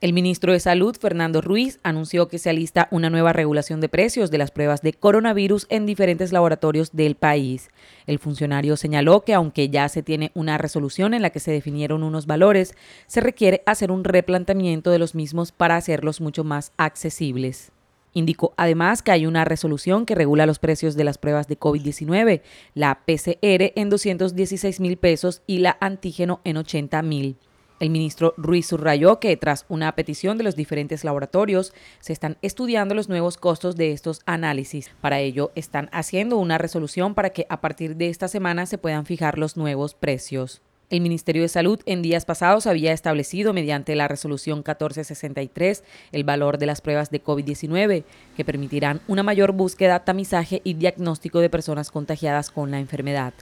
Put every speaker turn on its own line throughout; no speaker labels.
El ministro de Salud, Fernando Ruiz, anunció que se alista una nueva regulación de precios de las pruebas de coronavirus en diferentes laboratorios del país. El funcionario señaló que aunque ya se tiene una resolución en la que se definieron unos valores, se requiere hacer un replanteamiento de los mismos para hacerlos mucho más accesibles. Indicó además que hay una resolución que regula los precios de las pruebas de COVID-19, la PCR en 216 mil pesos y la antígeno en 80 mil. El ministro Ruiz subrayó que tras una petición de los diferentes laboratorios se están estudiando los nuevos costos de estos análisis. Para ello están haciendo una resolución para que a partir de esta semana se puedan fijar los nuevos precios. El Ministerio de Salud en días pasados había establecido mediante la resolución 1463 el valor de las pruebas de COVID-19 que permitirán una mayor búsqueda, tamizaje y diagnóstico de personas contagiadas con la enfermedad.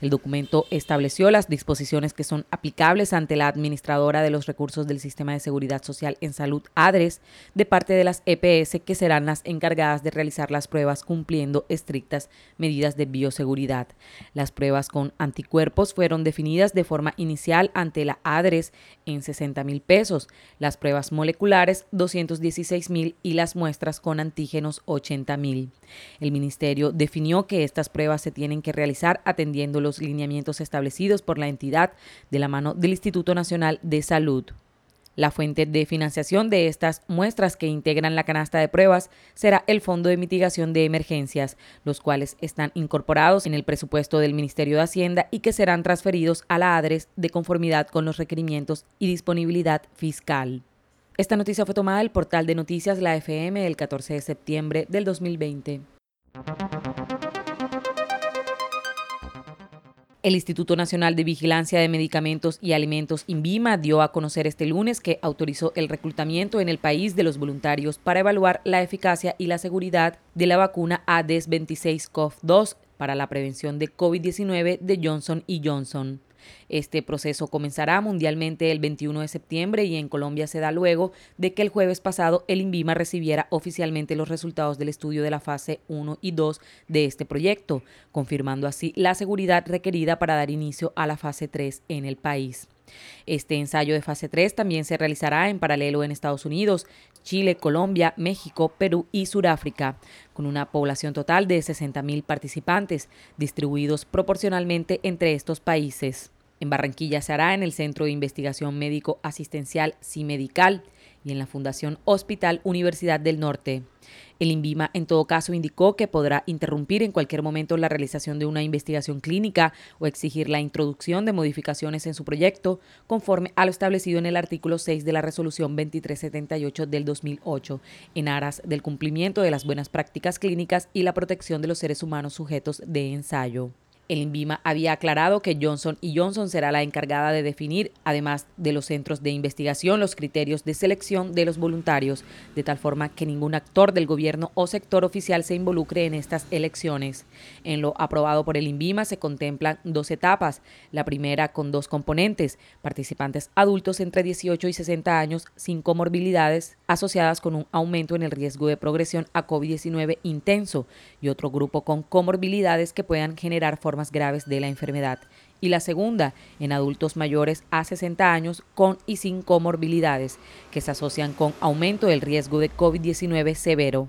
El documento estableció las disposiciones que son aplicables ante la administradora de los recursos del Sistema de Seguridad Social en Salud, ADRES, de parte de las EPS que serán las encargadas de realizar las pruebas cumpliendo estrictas medidas de bioseguridad. Las pruebas con anticuerpos fueron definidas de forma forma inicial ante la ADRES en 60 mil pesos, las pruebas moleculares 216 mil y las muestras con antígenos 80 mil. El ministerio definió que estas pruebas se tienen que realizar atendiendo los lineamientos establecidos por la entidad de la mano del Instituto Nacional de Salud. La fuente de financiación de estas muestras que integran la canasta de pruebas será el Fondo de Mitigación de Emergencias, los cuales están incorporados en el presupuesto del Ministerio de Hacienda y que serán transferidos a la ADRES de conformidad con los requerimientos y disponibilidad fiscal. Esta noticia fue tomada del portal de noticias La FM el 14 de septiembre del 2020. El Instituto Nacional de Vigilancia de Medicamentos y Alimentos, INVIMA, dio a conocer este lunes que autorizó el reclutamiento en el país de los voluntarios para evaluar la eficacia y la seguridad de la vacuna ADES 26COV2 para la prevención de COVID-19 de Johnson Johnson. Este proceso comenzará mundialmente el 21 de septiembre y en Colombia se da luego de que el jueves pasado el INVIMA recibiera oficialmente los resultados del estudio de la fase 1 y 2 de este proyecto, confirmando así la seguridad requerida para dar inicio a la fase 3 en el país. Este ensayo de fase 3 también se realizará en paralelo en Estados Unidos, Chile, Colombia, México, Perú y Sudáfrica, con una población total de 60.000 participantes, distribuidos proporcionalmente entre estos países. En Barranquilla se hará en el Centro de Investigación Médico Asistencial CIMEDICAL y en la Fundación Hospital Universidad del Norte. El INVIMA, en todo caso, indicó que podrá interrumpir en cualquier momento la realización de una investigación clínica o exigir la introducción de modificaciones en su proyecto, conforme a lo establecido en el artículo 6 de la Resolución 2378 del 2008, en aras del cumplimiento de las buenas prácticas clínicas y la protección de los seres humanos sujetos de ensayo. El INVIMA había aclarado que Johnson Johnson será la encargada de definir, además de los centros de investigación, los criterios de selección de los voluntarios, de tal forma que ningún actor del gobierno o sector oficial se involucre en estas elecciones. En lo aprobado por el INVIMA se contemplan dos etapas, la primera con dos componentes, participantes adultos entre 18 y 60 años sin comorbilidades asociadas con un aumento en el riesgo de progresión a COVID-19 intenso y otro grupo con comorbilidades que puedan generar graves de la enfermedad. Y la segunda, en adultos mayores a 60 años con y sin comorbilidades, que se asocian con aumento del riesgo de COVID-19 severo.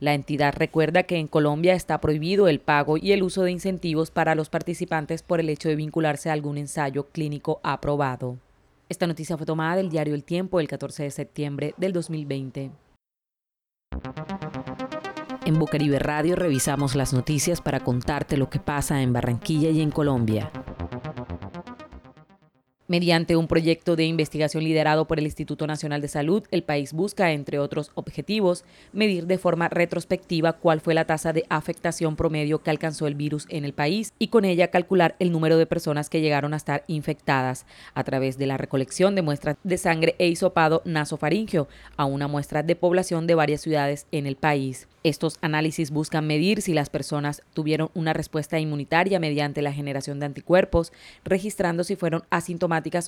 La entidad recuerda que en Colombia está prohibido el pago y el uso de incentivos para los participantes por el hecho de vincularse a algún ensayo clínico aprobado. Esta noticia fue tomada del diario El Tiempo el 14 de septiembre del 2020. En Bucaribe Radio revisamos las noticias para contarte lo que pasa en Barranquilla y en Colombia. Mediante un proyecto de investigación liderado por el Instituto Nacional de Salud, el país busca, entre otros objetivos, medir de forma retrospectiva cuál fue la tasa de afectación promedio que alcanzó el virus en el país y con ella calcular el número de personas que llegaron a estar infectadas a través de la recolección de muestras de sangre e hisopado nasofaringeo a una muestra de población de varias ciudades en el país. Estos análisis buscan medir si las personas tuvieron una respuesta inmunitaria mediante la generación de anticuerpos, registrando si fueron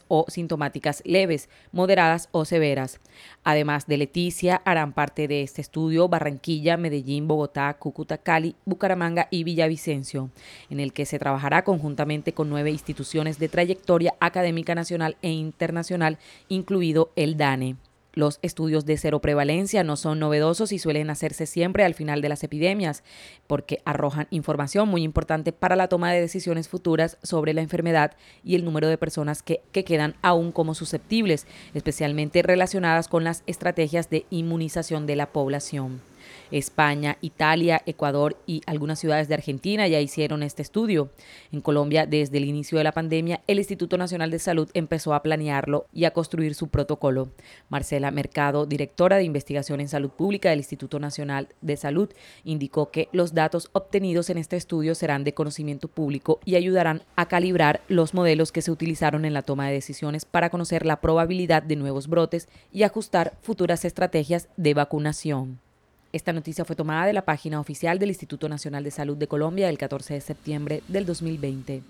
o sintomáticas leves, moderadas o severas. Además de Leticia, harán parte de este estudio Barranquilla, Medellín, Bogotá, Cúcuta, Cali, Bucaramanga y Villavicencio, en el que se trabajará conjuntamente con nueve instituciones de trayectoria académica nacional e internacional, incluido el DANE. Los estudios de cero prevalencia no son novedosos y suelen hacerse siempre al final de las epidemias, porque arrojan información muy importante para la toma de decisiones futuras sobre la enfermedad y el número de personas que, que quedan aún como susceptibles, especialmente relacionadas con las estrategias de inmunización de la población. España, Italia, Ecuador y algunas ciudades de Argentina ya hicieron este estudio. En Colombia, desde el inicio de la pandemia, el Instituto Nacional de Salud empezó a planearlo y a construir su protocolo. Marcela Mercado, directora de investigación en salud pública del Instituto Nacional de Salud, indicó que los datos obtenidos en este estudio serán de conocimiento público y ayudarán a calibrar los modelos que se utilizaron en la toma de decisiones para conocer la probabilidad de nuevos brotes y ajustar futuras estrategias de vacunación. Esta noticia fue tomada de la página oficial del Instituto Nacional de Salud de Colombia el 14 de septiembre del 2020.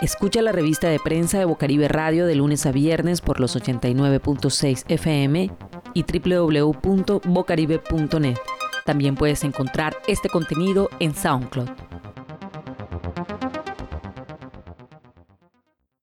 Escucha la revista de prensa de Bocaribe Radio de lunes a viernes por los 89.6 FM y www.bocaribe.net. También puedes encontrar este contenido en SoundCloud.